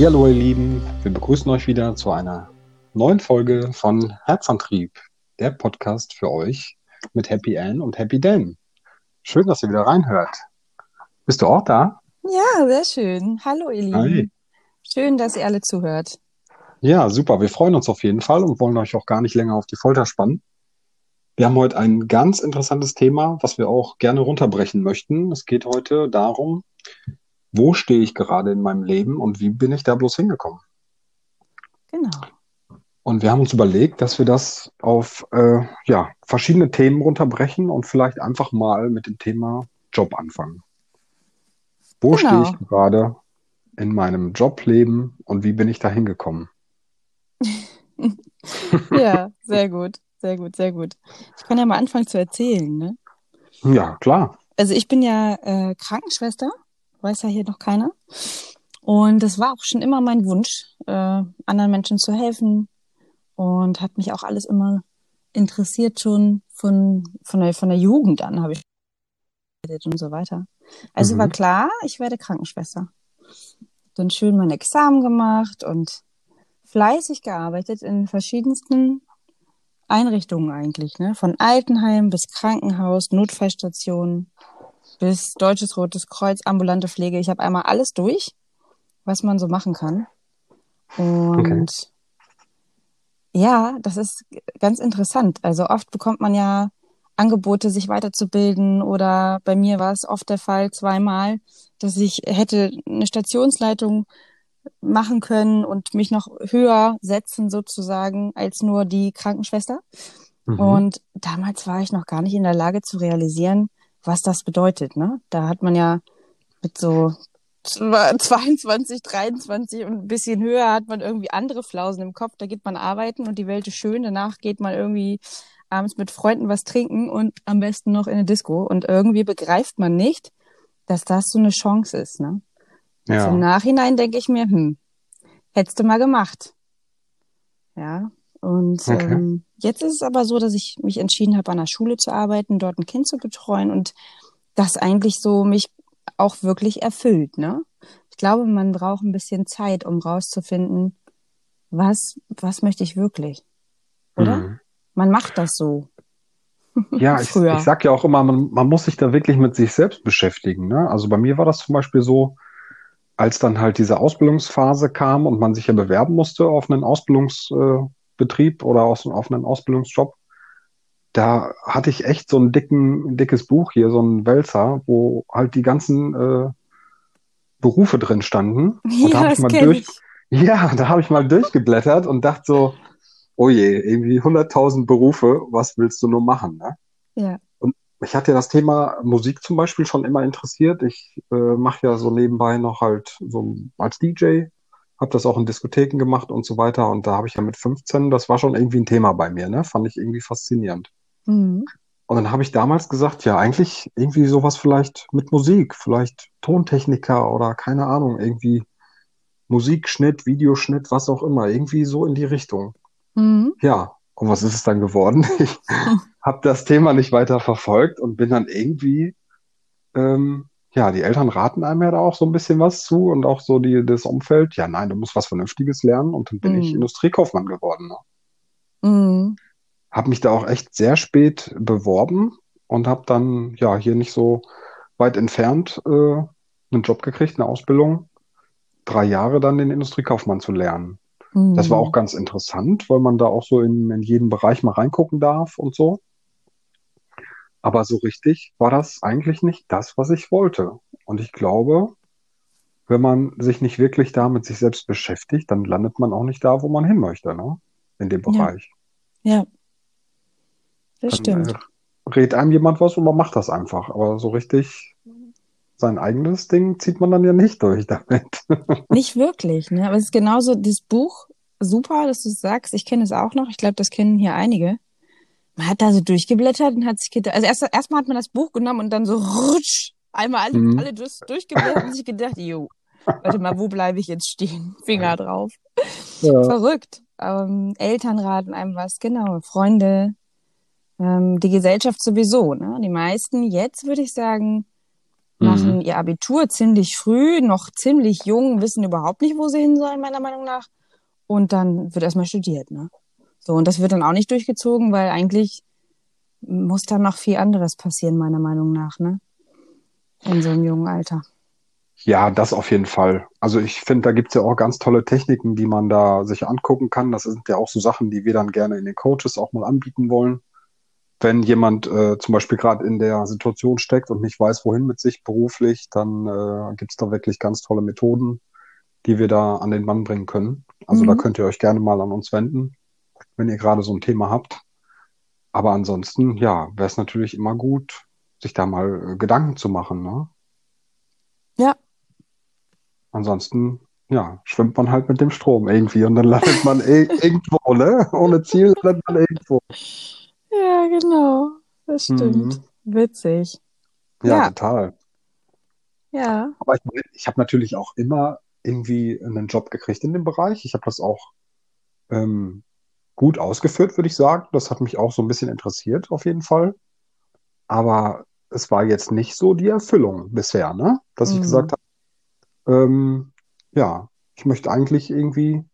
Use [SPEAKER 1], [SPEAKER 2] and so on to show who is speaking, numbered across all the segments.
[SPEAKER 1] Hallo ihr Lieben, wir begrüßen euch wieder zu einer neuen Folge von Herzantrieb, der Podcast für euch mit Happy Ann und Happy Dan. Schön, dass ihr wieder reinhört. Bist du auch da?
[SPEAKER 2] Ja, sehr schön. Hallo ihr Lieben.
[SPEAKER 1] Hi.
[SPEAKER 2] Schön, dass ihr alle zuhört.
[SPEAKER 1] Ja, super. Wir freuen uns auf jeden Fall und wollen euch auch gar nicht länger auf die Folter spannen. Wir haben heute ein ganz interessantes Thema, was wir auch gerne runterbrechen möchten. Es geht heute darum, wo stehe ich gerade in meinem Leben und wie bin ich da bloß hingekommen?
[SPEAKER 2] Genau.
[SPEAKER 1] Und wir haben uns überlegt, dass wir das auf äh, ja, verschiedene Themen runterbrechen und vielleicht einfach mal mit dem Thema Job anfangen. Wo
[SPEAKER 2] Genau.
[SPEAKER 1] stehe ich gerade in meinem Jobleben und wie bin ich da hingekommen?
[SPEAKER 2] Ja, sehr gut. Sehr gut, sehr gut. Ich kann ja mal anfangen zu erzählen, ne?
[SPEAKER 1] Ja, klar.
[SPEAKER 2] Also ich bin ja äh, Krankenschwester, weiß ja hier noch keiner. Und das war auch schon immer mein Wunsch, äh, anderen Menschen zu helfen. Und hat mich auch alles immer interessiert schon von, von der, von der Jugend an, habe ich und so weiter. Also
[SPEAKER 1] Mhm.
[SPEAKER 2] war klar, ich werde Krankenschwester. Dann schön mein Examen gemacht und fleißig gearbeitet in verschiedensten Einrichtungen eigentlich, ne? Von Altenheim bis Krankenhaus, Notfallstation bis Deutsches Rotes Kreuz, ambulante Pflege. Ich habe einmal alles durch, was man so machen kann. Und ja, das ist ganz interessant. Also oft bekommt man ja Angebote, sich weiterzubilden oder bei mir war es oft der Fall zweimal, dass ich hätte eine Stationsleitung machen können und mich noch höher setzen sozusagen als nur die Krankenschwester.
[SPEAKER 1] Mhm.
[SPEAKER 2] Und damals war ich noch gar nicht in der Lage zu realisieren, was das bedeutet. Ne? Da hat man ja mit so 22, 23 und ein bisschen höher hat man irgendwie andere Flausen im Kopf. Da geht man arbeiten und die Welt ist schön. Danach geht man irgendwie abends mit Freunden was trinken und am besten noch in eine Disco. Und irgendwie begreift man nicht, dass das so eine Chance ist. Ne?
[SPEAKER 1] Ja.
[SPEAKER 2] Im Nachhinein denke ich mir, hm, hättest du mal gemacht. Ja. Und
[SPEAKER 1] Okay.
[SPEAKER 2] ähm, jetzt ist es aber so, dass ich mich entschieden habe, an der Schule zu arbeiten, dort ein Kind zu betreuen und das eigentlich so mich auch wirklich erfüllt. Ne? Ich glaube, man braucht ein bisschen Zeit, um rauszufinden, was, was möchte ich wirklich. Oder?
[SPEAKER 1] Mhm.
[SPEAKER 2] Man macht das so.
[SPEAKER 1] Ja, ich, ich sag ja auch immer, man, man muss sich da wirklich mit sich selbst beschäftigen. Ne? Also bei mir war das zum Beispiel so, als dann halt diese Ausbildungsphase kam und man sich ja bewerben musste auf einen Ausbildungsbetrieb oder aus, auf einen Ausbildungsjob, da hatte ich echt so ein dicken, dickes Buch hier, so ein Wälzer, wo halt die ganzen äh, Berufe drin standen. Und da
[SPEAKER 2] ja,
[SPEAKER 1] habe ich mal durch,
[SPEAKER 2] ich.
[SPEAKER 1] ja, da habe ich mal durchgeblättert und dachte so, oh je, irgendwie 100.000 Berufe, was willst du nur machen, ne?
[SPEAKER 2] Ja.
[SPEAKER 1] Mich hat ja das Thema Musik zum Beispiel schon immer interessiert. Ich äh, mache ja so nebenbei noch halt so als DJ, habe das auch in Diskotheken gemacht und so weiter. Und da habe ich ja mit 15, das war schon irgendwie ein Thema bei mir, ne? Fand ich irgendwie faszinierend.
[SPEAKER 2] Mhm.
[SPEAKER 1] Und dann habe ich damals gesagt, ja, eigentlich irgendwie sowas vielleicht mit Musik, vielleicht Tontechniker oder keine Ahnung, irgendwie Musikschnitt, Videoschnitt, was auch immer, irgendwie so in die Richtung.
[SPEAKER 2] Mhm.
[SPEAKER 1] Ja, und was ist es dann geworden? Ich habe das Thema nicht weiter verfolgt und bin dann irgendwie, ähm, ja, die Eltern raten einem ja da auch so ein bisschen was zu und auch so die, das Umfeld. Ja, nein, du musst was Vernünftiges lernen und dann bin ich
[SPEAKER 2] Mhm.
[SPEAKER 1] Industriekaufmann geworden. Ne?
[SPEAKER 2] Mhm.
[SPEAKER 1] Habe mich da auch echt sehr spät beworben und habe dann, ja, hier nicht so weit entfernt äh, einen Job gekriegt, eine Ausbildung. Drei Jahre dann den Industriekaufmann zu lernen. Das war auch
[SPEAKER 2] Mhm.
[SPEAKER 1] ganz interessant, weil man da auch so in, in jeden Bereich mal reingucken darf und so. Aber so richtig war das eigentlich nicht das, was ich wollte. Und ich glaube, wenn man sich nicht wirklich da mit sich selbst beschäftigt, dann landet man auch nicht da, wo man hin möchte, ne? In dem
[SPEAKER 2] Ja.
[SPEAKER 1] Bereich.
[SPEAKER 2] Ja, das
[SPEAKER 1] Dann
[SPEAKER 2] stimmt.
[SPEAKER 1] äh, rät einem jemand was und man macht das einfach. Aber so richtig sein eigenes Ding zieht man dann ja nicht durch damit.
[SPEAKER 2] Nicht wirklich, ne? Aber es ist genauso, dieses Buch, super, dass du es sagst. Ich kenne es auch noch. Ich glaube, das kennen hier einige. Man hat da so durchgeblättert und hat sich gedacht, also erst erstmal hat man das Buch genommen und dann so rutsch, einmal alle,
[SPEAKER 1] Mhm.
[SPEAKER 2] alle durch, durchgeblättert und sich gedacht, jo, warte mal, wo bleibe ich jetzt stehen? Finger drauf.
[SPEAKER 1] Ja.
[SPEAKER 2] Verrückt. Ähm, Eltern raten einem was, genau, Freunde, ähm, die Gesellschaft sowieso, ne? Die meisten jetzt, würde ich sagen, machen
[SPEAKER 1] Mhm.
[SPEAKER 2] ihr Abitur ziemlich früh, noch ziemlich jung, wissen überhaupt nicht, wo sie hin sollen, meiner Meinung nach. Und dann wird erstmal studiert, ne? So, und das wird dann auch nicht durchgezogen, weil eigentlich muss da noch viel anderes passieren, meiner Meinung nach, ne? In so einem jungen Alter.
[SPEAKER 1] Ja, das auf jeden Fall. Also ich finde, da gibt's ja auch ganz tolle Techniken, die man da sich angucken kann. Das sind ja auch so Sachen, die wir dann gerne in den Coaches auch mal anbieten wollen. Wenn jemand äh, zum Beispiel gerade in der Situation steckt und nicht weiß, wohin mit sich beruflich, dann äh, gibt's da wirklich ganz tolle Methoden, die wir da an den Mann bringen können. Also da
[SPEAKER 2] Mhm.
[SPEAKER 1] könnt ihr euch gerne mal an uns wenden, wenn ihr gerade so ein Thema habt. Aber ansonsten, ja, wäre es natürlich immer gut, sich da mal äh, Gedanken zu machen, ne?
[SPEAKER 2] Ja,
[SPEAKER 1] Ansonsten, ja, schwimmt man halt mit dem Strom irgendwie und dann landet man ir- irgendwo, ne? Ohne Ziel landet man irgendwo.
[SPEAKER 2] ja, genau. Das stimmt.
[SPEAKER 1] Mhm.
[SPEAKER 2] Witzig.
[SPEAKER 1] Ja,
[SPEAKER 2] Ja,
[SPEAKER 1] total.
[SPEAKER 2] ja.
[SPEAKER 1] Aber ich ich habe natürlich auch immer irgendwie einen Job gekriegt in dem Bereich. Ich habe das auch ähm, gut ausgeführt, würde ich sagen. Das hat mich auch so ein bisschen interessiert, auf jeden Fall. Aber es war jetzt nicht so die Erfüllung bisher, ne? Dass ich gesagt
[SPEAKER 2] Mhm.
[SPEAKER 1] habe, ähm, ja, ich möchte eigentlich irgendwie,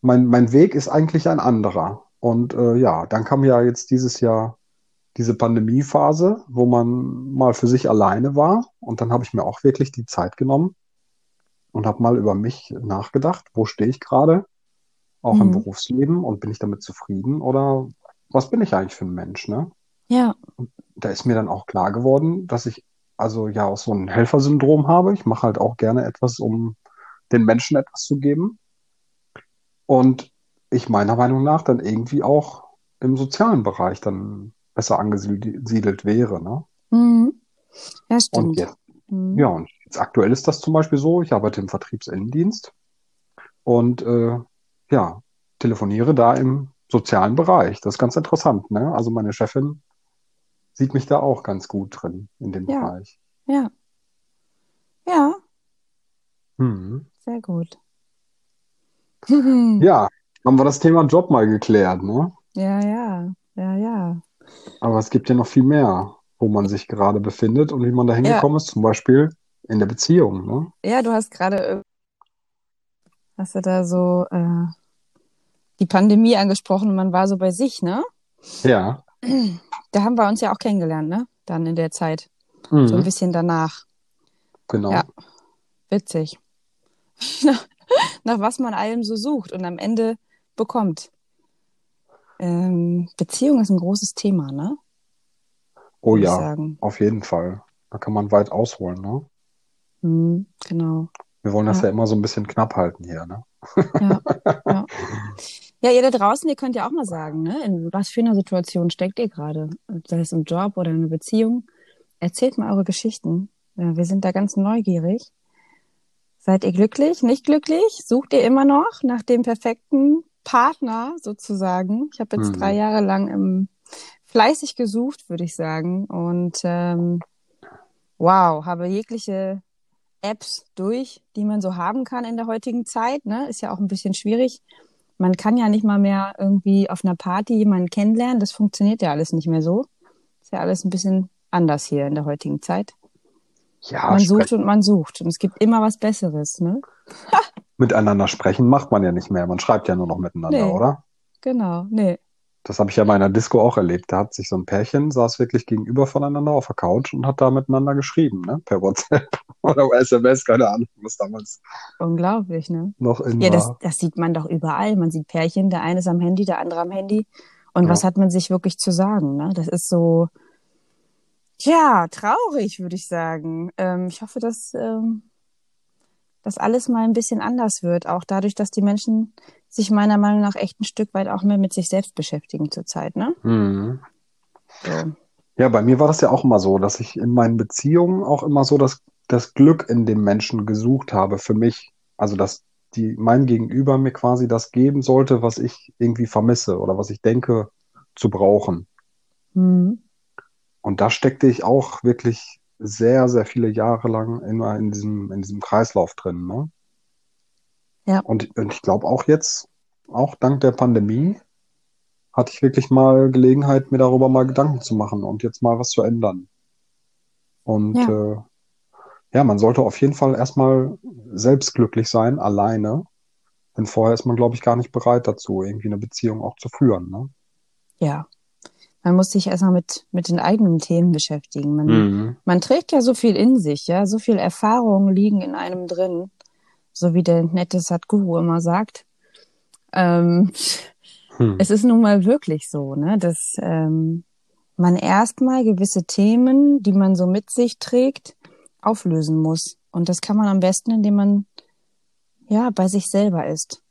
[SPEAKER 1] mein, mein Weg ist eigentlich ein anderer. Und äh, ja, dann kam ja jetzt dieses Jahr diese Pandemiephase, wo man mal für sich alleine war. Und dann habe ich mir auch wirklich die Zeit genommen und habe mal über mich nachgedacht, wo stehe ich gerade, auch im
[SPEAKER 2] Mhm.
[SPEAKER 1] Berufsleben und bin ich damit zufrieden oder was bin ich eigentlich für ein Mensch, ne?
[SPEAKER 2] Ja.
[SPEAKER 1] Da ist mir dann auch klar geworden, dass ich also ja auch so ein Helfersyndrom habe. Ich mache halt auch gerne etwas, um den Menschen etwas zu geben. Und ich meiner Meinung nach dann irgendwie auch im sozialen Bereich dann besser angesiedelt wäre, ne?
[SPEAKER 2] Mhm. Ja,
[SPEAKER 1] Und
[SPEAKER 2] stimmt.
[SPEAKER 1] jetzt,
[SPEAKER 2] Mhm.
[SPEAKER 1] ja, und jetzt aktuell ist das zum Beispiel so, ich arbeite im Vertriebsinnendienst und äh, ja, telefoniere da im sozialen Bereich. Das ist ganz interessant, ne? Also meine Chefin sieht mich da auch ganz gut drin in dem
[SPEAKER 2] Ja,
[SPEAKER 1] Bereich.
[SPEAKER 2] ja, ja,
[SPEAKER 1] Mhm.
[SPEAKER 2] sehr gut.
[SPEAKER 1] Ja, haben wir das Thema Job mal geklärt, ne?
[SPEAKER 2] Ja, ja, ja, ja.
[SPEAKER 1] Aber es gibt ja noch viel mehr, wo man sich gerade befindet und wie man da
[SPEAKER 2] Ja,
[SPEAKER 1] hingekommen ist, zum Beispiel in der Beziehung, ne?
[SPEAKER 2] ja, du hast gerade, äh, hast du da so äh, die Pandemie angesprochen und man war so bei sich, ne?
[SPEAKER 1] Ja.
[SPEAKER 2] Da haben wir uns ja auch kennengelernt, ne? Dann in der Zeit. So ein
[SPEAKER 1] Mhm.
[SPEAKER 2] bisschen danach.
[SPEAKER 1] Genau.
[SPEAKER 2] Ja, witzig. Nach, was man allem so sucht und am Ende bekommt. Ähm, Beziehung ist ein großes Thema, ne?
[SPEAKER 1] Oh ja, auf jeden Fall. Da kann man weit ausholen, ne?
[SPEAKER 2] Mhm, genau.
[SPEAKER 1] Wir wollen das
[SPEAKER 2] Ja,
[SPEAKER 1] ja immer so ein bisschen knapp halten hier, ne?
[SPEAKER 2] ja, ja. Ja, ihr da draußen, ihr könnt ja auch mal sagen, ne? In was für einer Situation steckt ihr gerade? Sei es im Job oder in einer Beziehung. Erzählt mal eure Geschichten. Ja, wir sind da ganz neugierig. Seid ihr glücklich? Nicht glücklich? Sucht ihr immer noch nach dem perfekten Partner sozusagen? Ich habe jetzt drei
[SPEAKER 1] Mhm.
[SPEAKER 2] Jahre lang ähm, fleißig gesucht, würde ich sagen. Und ähm, wow, habe jegliche Apps durch, die man so haben kann in der heutigen Zeit. Ne? Ist ja auch ein bisschen schwierig. Man kann ja nicht mal mehr irgendwie auf einer Party jemanden kennenlernen. Das funktioniert ja alles nicht mehr so. Ist ja alles ein bisschen anders hier in der heutigen Zeit.
[SPEAKER 1] Ja,
[SPEAKER 2] Man sucht und man sucht. Und es gibt immer was Besseres, ne?
[SPEAKER 1] Miteinander sprechen macht man ja nicht mehr. Man schreibt ja nur noch miteinander,
[SPEAKER 2] Nee,
[SPEAKER 1] oder?
[SPEAKER 2] genau, nee.
[SPEAKER 1] Das habe ich ja bei einer Disco auch erlebt. Da hat sich so ein Pärchen, saß wirklich gegenüber voneinander auf der Couch und hat da miteinander geschrieben, ne? Per WhatsApp oder SMS, keine Ahnung, was damals
[SPEAKER 2] Unglaublich, ne?
[SPEAKER 1] noch in
[SPEAKER 2] Ja, das, das sieht man doch überall. Man sieht Pärchen, der eine ist am Handy, der andere am Handy. Und was
[SPEAKER 1] Ja.
[SPEAKER 2] hat man sich wirklich zu sagen, ne? Das ist so, ja, traurig, würde ich sagen. Ähm, ich hoffe, dass, ähm, dass alles mal ein bisschen anders wird. Auch dadurch, dass die Menschen sich meiner Meinung nach echt ein Stück weit auch mehr mit sich selbst beschäftigen zurzeit, ne?
[SPEAKER 1] Mhm.
[SPEAKER 2] So.
[SPEAKER 1] Ja, bei mir war das ja auch immer so, dass ich in meinen Beziehungen auch immer so das, das Glück in dem Menschen gesucht habe für mich. Also, dass die, mein Gegenüber mir quasi das geben sollte, was ich irgendwie vermisse oder was ich denke zu brauchen.
[SPEAKER 2] Mhm.
[SPEAKER 1] Und da steckte ich auch wirklich sehr, sehr viele Jahre lang immer in diesem, in diesem Kreislauf drin, ne?
[SPEAKER 2] Ja.
[SPEAKER 1] Und, und ich glaube auch jetzt, auch dank der Pandemie, hatte ich wirklich mal Gelegenheit, mir darüber mal Gedanken zu machen und jetzt mal was zu ändern. Und
[SPEAKER 2] Ja.
[SPEAKER 1] äh, ja, man sollte auf jeden Fall erstmal selbst glücklich sein, alleine. Denn vorher ist man, glaube ich, gar nicht bereit dazu, irgendwie eine Beziehung auch zu führen. Ne?
[SPEAKER 2] Ja. Man muss sich erstmal mit, mit den eigenen Themen beschäftigen. Man,
[SPEAKER 1] Mhm.
[SPEAKER 2] man trägt ja so viel in sich, ja. So viel Erfahrungen liegen in einem drin. So wie der nette Sadhguru immer sagt. Ähm,
[SPEAKER 1] Hm.
[SPEAKER 2] es ist nun mal wirklich so, ne, dass ähm, man erstmal gewisse Themen, die man so mit sich trägt, auflösen muss. Und das kann man am besten, indem man ja bei sich selber ist.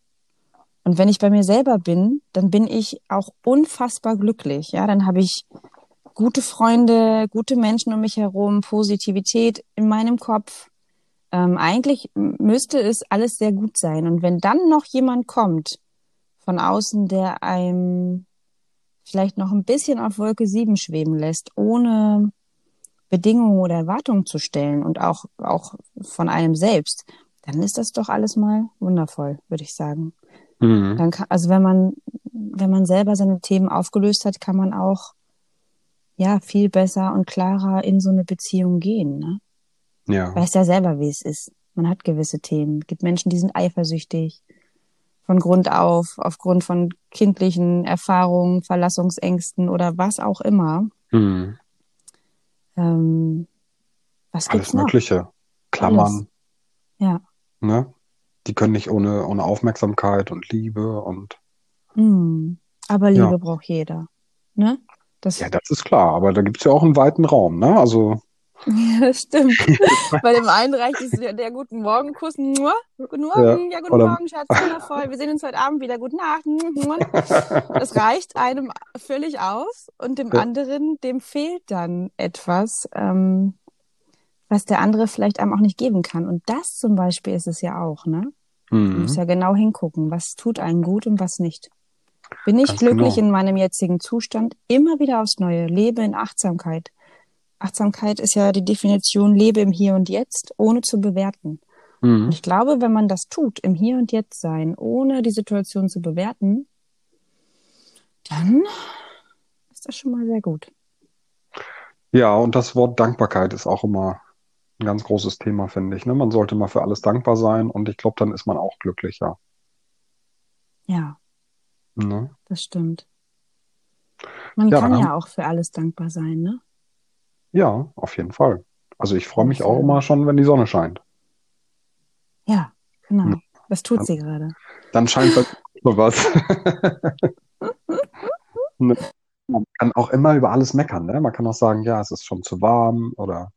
[SPEAKER 2] Und wenn ich bei mir selber bin, dann bin ich auch unfassbar glücklich. Ja, dann habe ich gute Freunde, gute Menschen um mich herum, Positivität in meinem Kopf. Ähm, eigentlich müsste es alles sehr gut sein. Und wenn dann noch jemand kommt von außen, der einem vielleicht noch ein bisschen auf Wolke 7 schweben lässt, ohne Bedingungen oder Erwartungen zu stellen und auch, auch von einem selbst, dann ist das doch alles mal wundervoll, würde ich sagen.
[SPEAKER 1] Mhm.
[SPEAKER 2] Dann kann, also wenn man, wenn man selber seine Themen aufgelöst hat, kann man auch ja viel besser und klarer in so eine Beziehung gehen. Ne?
[SPEAKER 1] Ja.
[SPEAKER 2] Weiß ja selber, wie es ist. Man hat gewisse Themen. Es gibt Menschen, die sind eifersüchtig von Grund auf, aufgrund von kindlichen Erfahrungen, Verlassungsängsten oder was auch immer.
[SPEAKER 1] Mhm.
[SPEAKER 2] Ähm, was
[SPEAKER 1] Alles
[SPEAKER 2] gibt's noch?
[SPEAKER 1] Mögliche. Klammern,
[SPEAKER 2] Ja.
[SPEAKER 1] ne? Die können nicht ohne, ohne Aufmerksamkeit und Liebe und
[SPEAKER 2] Hm. Aber
[SPEAKER 1] Ja.
[SPEAKER 2] Liebe braucht jeder. Ne? Das,
[SPEAKER 1] ja, das ist klar, aber da gibt's ja auch einen weiten Raum, ne? Also,
[SPEAKER 2] Ja, das stimmt. Bei dem einen reicht es der, der guten Morgenkuss. Mua, guten Morgen, ja, guten
[SPEAKER 1] oder-
[SPEAKER 2] Morgen, Schatz, wundervoll. Wir sehen uns heute Abend wieder. Gute Nacht. Das reicht einem völlig aus und dem
[SPEAKER 1] Ja.
[SPEAKER 2] anderen, dem fehlt dann etwas, ähm, was der andere vielleicht einem auch nicht geben kann. Und das zum Beispiel ist es ja auch, ne? Man
[SPEAKER 1] mhm.
[SPEAKER 2] muss ja genau hingucken, was tut einem gut und was nicht. Bin ich
[SPEAKER 1] Ganz
[SPEAKER 2] glücklich
[SPEAKER 1] genau.
[SPEAKER 2] in meinem jetzigen Zustand? Immer wieder aufs Neue. Lebe in Achtsamkeit. Achtsamkeit ist ja die Definition, lebe im Hier und Jetzt, ohne zu bewerten. Und
[SPEAKER 1] Mhm.
[SPEAKER 2] ich glaube, wenn man das tut, im Hier und Jetzt sein, ohne die Situation zu bewerten, dann ist das schon mal sehr gut.
[SPEAKER 1] Ja, und das Wort Dankbarkeit ist auch immer ein ganz großes Thema, finde ich, ne? Man sollte mal für alles dankbar sein und ich glaube, dann ist man auch glücklicher,
[SPEAKER 2] Ja,
[SPEAKER 1] ne?
[SPEAKER 2] das stimmt. Man
[SPEAKER 1] Ja,
[SPEAKER 2] kann ja auch für alles dankbar sein, ne?
[SPEAKER 1] Ja, auf jeden Fall. Also ich freue mich
[SPEAKER 2] ich
[SPEAKER 1] auch immer schon, wenn die Sonne scheint.
[SPEAKER 2] Ja, genau. Das tut sie gerade.
[SPEAKER 1] Dann scheint was. Ne? Man kann auch immer über alles meckern, ne? Man kann auch sagen, ja, es ist schon zu warm oder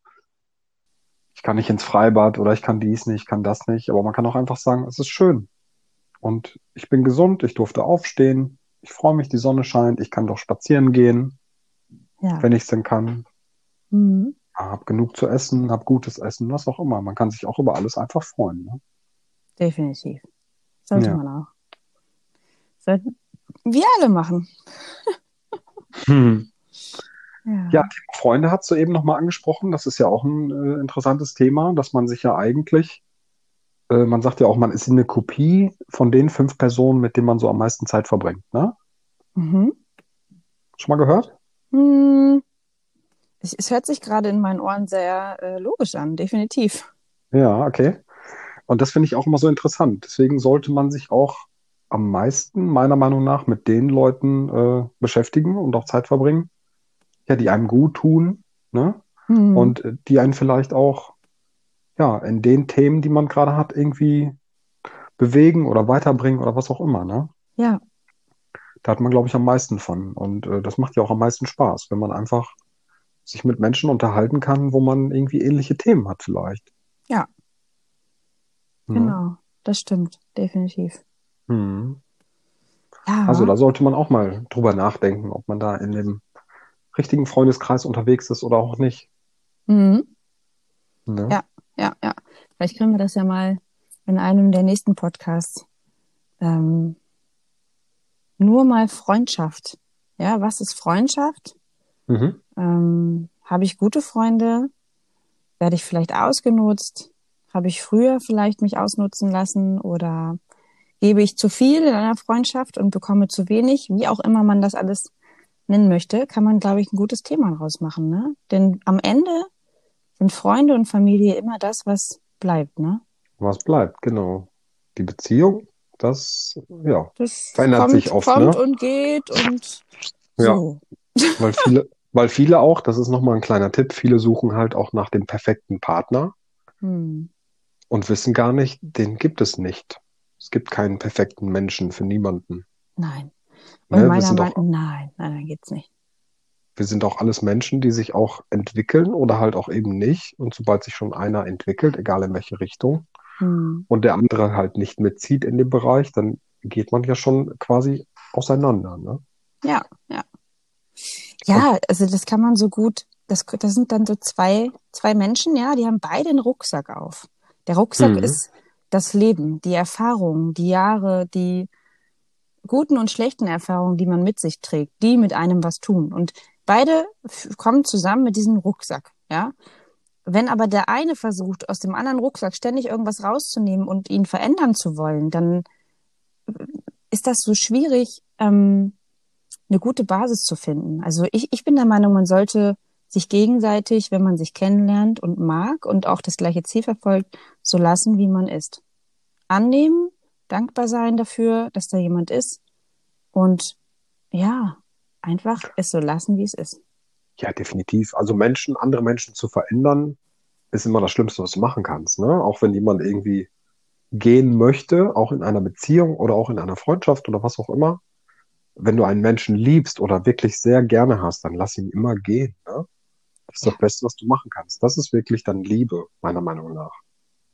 [SPEAKER 1] ich kann nicht ins Freibad oder ich kann dies nicht, ich kann das nicht. Aber man kann auch einfach sagen, es ist schön. Und ich bin gesund, ich durfte aufstehen, ich freue mich, die Sonne scheint, ich kann doch spazieren gehen,
[SPEAKER 2] Ja.
[SPEAKER 1] wenn ich es denn kann.
[SPEAKER 2] Mhm.
[SPEAKER 1] Hab genug zu essen, hab gutes Essen, was auch immer. Man kann sich auch über alles einfach freuen. Ne?
[SPEAKER 2] Definitiv. Sollte
[SPEAKER 1] Ja.
[SPEAKER 2] man auch. Sollten wir alle machen.
[SPEAKER 1] Hm.
[SPEAKER 2] Ja.
[SPEAKER 1] Ja, Freunde hast du eben nochmal angesprochen. Das ist ja auch ein äh, interessantes Thema, dass man sich ja eigentlich, äh, man sagt ja auch, man ist eine Kopie von den fünf Personen, mit denen man so am meisten Zeit verbringt. Ne?
[SPEAKER 2] Mhm.
[SPEAKER 1] Schon mal gehört?
[SPEAKER 2] Hm. Es, es hört sich gerade in meinen Ohren sehr äh, logisch an, definitiv.
[SPEAKER 1] Ja, okay. Und das finde ich auch immer so interessant. Deswegen sollte man sich auch am meisten, meiner Meinung nach, mit den Leuten äh, beschäftigen und auch Zeit verbringen, ja, die einem gut tun, ne?
[SPEAKER 2] Hm.
[SPEAKER 1] Und äh, die einen vielleicht auch, ja, in den Themen, die man gerade hat, irgendwie bewegen oder weiterbringen oder was auch immer, ne?
[SPEAKER 2] ja,
[SPEAKER 1] Da hat man, glaube ich, am meisten von. Und äh, das macht ja auch am meisten Spaß, wenn man einfach sich mit Menschen unterhalten kann, wo man irgendwie ähnliche Themen hat vielleicht.
[SPEAKER 2] Ja.
[SPEAKER 1] Ne?
[SPEAKER 2] genau. Das stimmt, definitiv.
[SPEAKER 1] Mhm.
[SPEAKER 2] Ja.
[SPEAKER 1] Also da sollte man auch mal drüber nachdenken, ob man da in dem richtigen Freundeskreis unterwegs ist oder auch nicht.
[SPEAKER 2] Mhm.
[SPEAKER 1] Ne?
[SPEAKER 2] Ja. Ja, ja. Vielleicht können wir das ja mal in einem der nächsten Podcasts ähm, nur mal Freundschaft. Ja, was ist Freundschaft?
[SPEAKER 1] Mhm.
[SPEAKER 2] Ähm, Habe ich gute Freunde? Werde ich vielleicht ausgenutzt? Habe ich früher vielleicht mich ausnutzen lassen oder gebe ich zu viel in einer Freundschaft und bekomme zu wenig? Wie auch immer man das alles nennen möchte, kann man, glaube ich, ein gutes Thema draus machen. Ne? Denn am Ende sind Freunde und Familie immer das, was bleibt, ne?
[SPEAKER 1] Was bleibt, genau. Die Beziehung, das, ja,
[SPEAKER 2] Das
[SPEAKER 1] verändert
[SPEAKER 2] kommt,
[SPEAKER 1] sich oft,
[SPEAKER 2] kommt
[SPEAKER 1] ne?
[SPEAKER 2] und geht und
[SPEAKER 1] Ja. Weil viele, weil viele auch, das ist nochmal ein kleiner Tipp, viele suchen halt auch nach dem perfekten Partner
[SPEAKER 2] Hm.
[SPEAKER 1] und wissen gar nicht, den gibt es nicht. Es gibt keinen perfekten Menschen für niemanden.
[SPEAKER 2] Nein. Und
[SPEAKER 1] Ne? Wir
[SPEAKER 2] meiner
[SPEAKER 1] sind
[SPEAKER 2] Meinung
[SPEAKER 1] doch,
[SPEAKER 2] nein, nein, nein, geht's nicht.
[SPEAKER 1] wir sind auch alles Menschen, die sich auch entwickeln oder halt auch eben nicht. Und sobald sich schon einer entwickelt, egal in welche Richtung,
[SPEAKER 2] Hm.
[SPEAKER 1] und der andere halt nicht mitzieht in dem Bereich, dann geht man ja schon quasi auseinander, ne?
[SPEAKER 2] Ja, ja. Ja, also das kann man so gut, das, das sind dann so zwei, zwei Menschen, ja, die haben beide einen Rucksack auf. Der Rucksack
[SPEAKER 1] mhm.
[SPEAKER 2] ist das Leben, die Erfahrungen, die Jahre, die guten und schlechten Erfahrungen, die man mit sich trägt, die mit einem was tun. Und beide kommen zusammen mit diesem Rucksack, ja. Wenn aber der eine versucht, aus dem anderen Rucksack ständig irgendwas rauszunehmen und ihn verändern zu wollen, dann ist das so schwierig, ähm, eine gute Basis zu finden. Also ich, ich bin der Meinung, man sollte sich gegenseitig, wenn man sich kennenlernt und mag und auch das gleiche Ziel verfolgt, so lassen, wie man ist. Annehmen, dankbar sein dafür, dass da jemand ist und ja, einfach es so lassen, wie es ist.
[SPEAKER 1] Ja, definitiv. Also Menschen, andere Menschen zu verändern, ist immer das Schlimmste, was du machen kannst, ne? Auch wenn jemand irgendwie gehen möchte, auch in einer Beziehung oder auch in einer Freundschaft oder was auch immer. Wenn du einen Menschen liebst oder wirklich sehr gerne hast, dann lass ihn immer gehen, ne? Das ist das Beste, was du machen kannst. Das ist wirklich dann Liebe, meiner Meinung nach.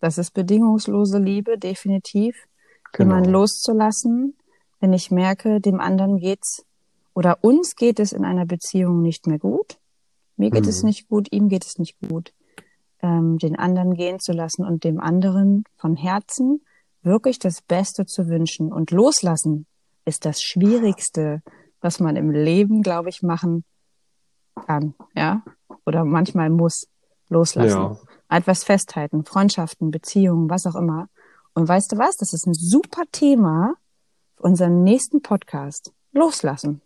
[SPEAKER 2] das ist bedingungslose Liebe, definitiv. Jemanden
[SPEAKER 1] Genau.
[SPEAKER 2] loszulassen, wenn ich merke, dem anderen geht's oder uns geht es in einer Beziehung nicht mehr gut. Mir geht es
[SPEAKER 1] Mhm.
[SPEAKER 2] nicht gut, ihm geht es nicht gut. Ähm, den anderen gehen zu lassen und dem anderen von Herzen wirklich das Beste zu wünschen. Und loslassen ist das Schwierigste, was man im Leben, glaube ich, machen kann, ja? Oder manchmal muss loslassen.
[SPEAKER 1] Ja,
[SPEAKER 2] Etwas festhalten, Freundschaften, Beziehungen, was auch immer. Und weißt du was? Das ist ein super Thema für unseren nächsten Podcast. Loslassen.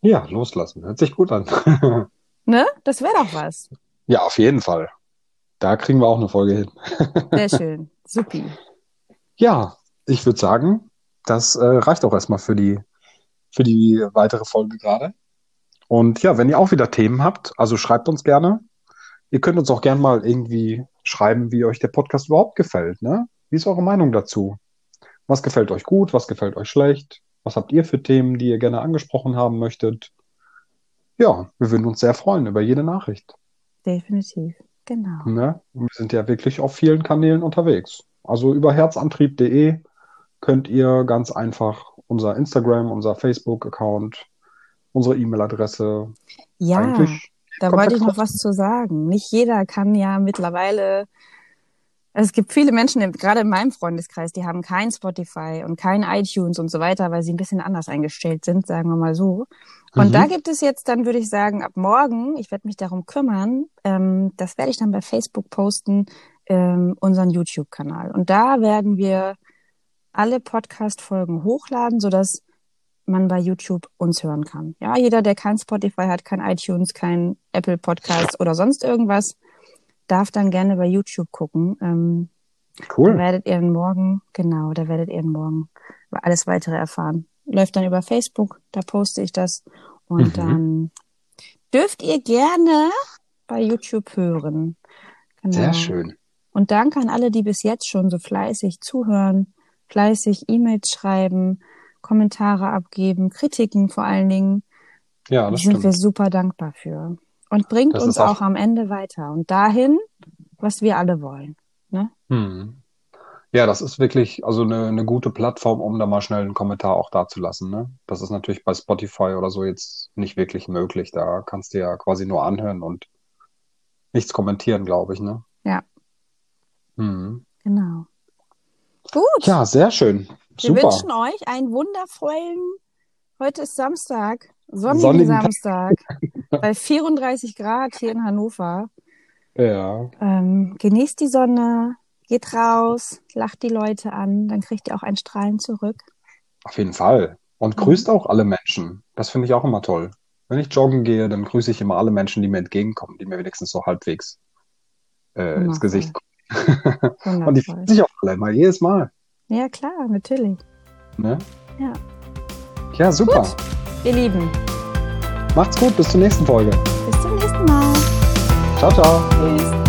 [SPEAKER 1] ja, loslassen. Hört sich gut an.
[SPEAKER 2] Ne? Das wäre doch was.
[SPEAKER 1] Ja, auf jeden Fall. Da kriegen wir auch eine Folge hin.
[SPEAKER 2] Sehr schön. Supi.
[SPEAKER 1] Ja, ich würde sagen, das äh, reicht auch erstmal für die, für die weitere Folge gerade. Und ja, wenn ihr auch wieder Themen habt, also schreibt uns gerne. Ihr könnt uns auch gerne mal irgendwie schreiben, wie euch der Podcast überhaupt gefällt, ne? Wie ist eure Meinung dazu? Was gefällt euch gut? Was gefällt euch schlecht? Was habt ihr für Themen, die ihr gerne angesprochen haben möchtet? Ja, wir würden uns sehr freuen über jede Nachricht.
[SPEAKER 2] Definitiv. Genau.
[SPEAKER 1] Ne? Wir sind ja wirklich auf vielen Kanälen unterwegs. Also über herzantrieb.de könnt ihr ganz einfach unser Instagram, unser Facebook-Account, unsere E-Mail-Adresse
[SPEAKER 2] Ja,
[SPEAKER 1] eigentlich
[SPEAKER 2] da wollte ich noch was zu sagen. Nicht jeder kann ja mittlerweile Es gibt viele Menschen, gerade in meinem Freundeskreis, die haben kein Spotify und kein iTunes und so weiter, weil sie ein bisschen anders eingestellt sind, sagen wir mal so. Und
[SPEAKER 1] Mhm.
[SPEAKER 2] da gibt es jetzt dann, würde ich sagen, ab morgen, ich werde mich darum kümmern, ähm, das werde ich dann bei Facebook posten, ähm, unseren YouTube-Kanal. Und da werden wir alle Podcast-Folgen hochladen, sodass man bei YouTube uns hören kann. Ja, jeder, der kein Spotify hat, kein iTunes, kein Apple Podcast oder sonst irgendwas, darf dann gerne bei YouTube gucken. Ähm, da
[SPEAKER 1] Cool.
[SPEAKER 2] werdet ihr dann morgen, genau, da werdet ihr dann morgen alles weitere erfahren. Läuft dann über Facebook, da poste ich das. Und
[SPEAKER 1] Mhm.
[SPEAKER 2] dann dürft ihr gerne bei YouTube hören.
[SPEAKER 1] Sehr
[SPEAKER 2] Genau.
[SPEAKER 1] schön.
[SPEAKER 2] Und danke an alle, die bis jetzt schon so fleißig zuhören, fleißig E-Mails schreiben, Kommentare abgeben, Kritiken vor allen Dingen.
[SPEAKER 1] Ja,
[SPEAKER 2] Da
[SPEAKER 1] das
[SPEAKER 2] sind wir
[SPEAKER 1] stimmt.
[SPEAKER 2] super dankbar für. Und bringt
[SPEAKER 1] Das
[SPEAKER 2] uns
[SPEAKER 1] auch-
[SPEAKER 2] auch am Ende weiter und dahin, was wir alle wollen. Ne?
[SPEAKER 1] Mhm. Ja, das ist wirklich also eine, eine gute Plattform, um da mal schnell einen Kommentar auch dazulassen, ne? Das ist natürlich bei Spotify oder so jetzt nicht wirklich möglich. Da kannst du ja quasi nur anhören und nichts kommentieren, glaube ich, ne?
[SPEAKER 2] Ja,
[SPEAKER 1] Mhm.
[SPEAKER 2] genau. Gut,
[SPEAKER 1] Ja, sehr schön.
[SPEAKER 2] wir
[SPEAKER 1] Super.
[SPEAKER 2] wünschen euch einen wundervollen, heute ist Samstag, sonnigen
[SPEAKER 1] Sonnigen Tag.
[SPEAKER 2] Samstag, bei 34 Grad hier in Hannover.
[SPEAKER 1] Ja.
[SPEAKER 2] Ähm, genießt die Sonne, geht raus, lacht die Leute an, dann kriegt ihr auch ein Strahlen zurück.
[SPEAKER 1] Auf jeden Fall. Und
[SPEAKER 2] Mhm.
[SPEAKER 1] grüßt auch alle Menschen. Das finde ich auch immer toll. Wenn ich joggen gehe, dann grüße ich immer alle Menschen, die mir entgegenkommen, die mir wenigstens so halbwegs äh, ins. Gesicht gucken. Und die freuen sich auch alle immer, jedes Mal.
[SPEAKER 2] Ja, klar, natürlich.
[SPEAKER 1] Ne?
[SPEAKER 2] Ja.
[SPEAKER 1] Ja, super.
[SPEAKER 2] Gut. Ihr Lieben,
[SPEAKER 1] Macht's gut, bis zur nächsten Folge.
[SPEAKER 2] bis zum nächsten Mal.
[SPEAKER 1] Ciao, ciao.
[SPEAKER 2] Tschüss.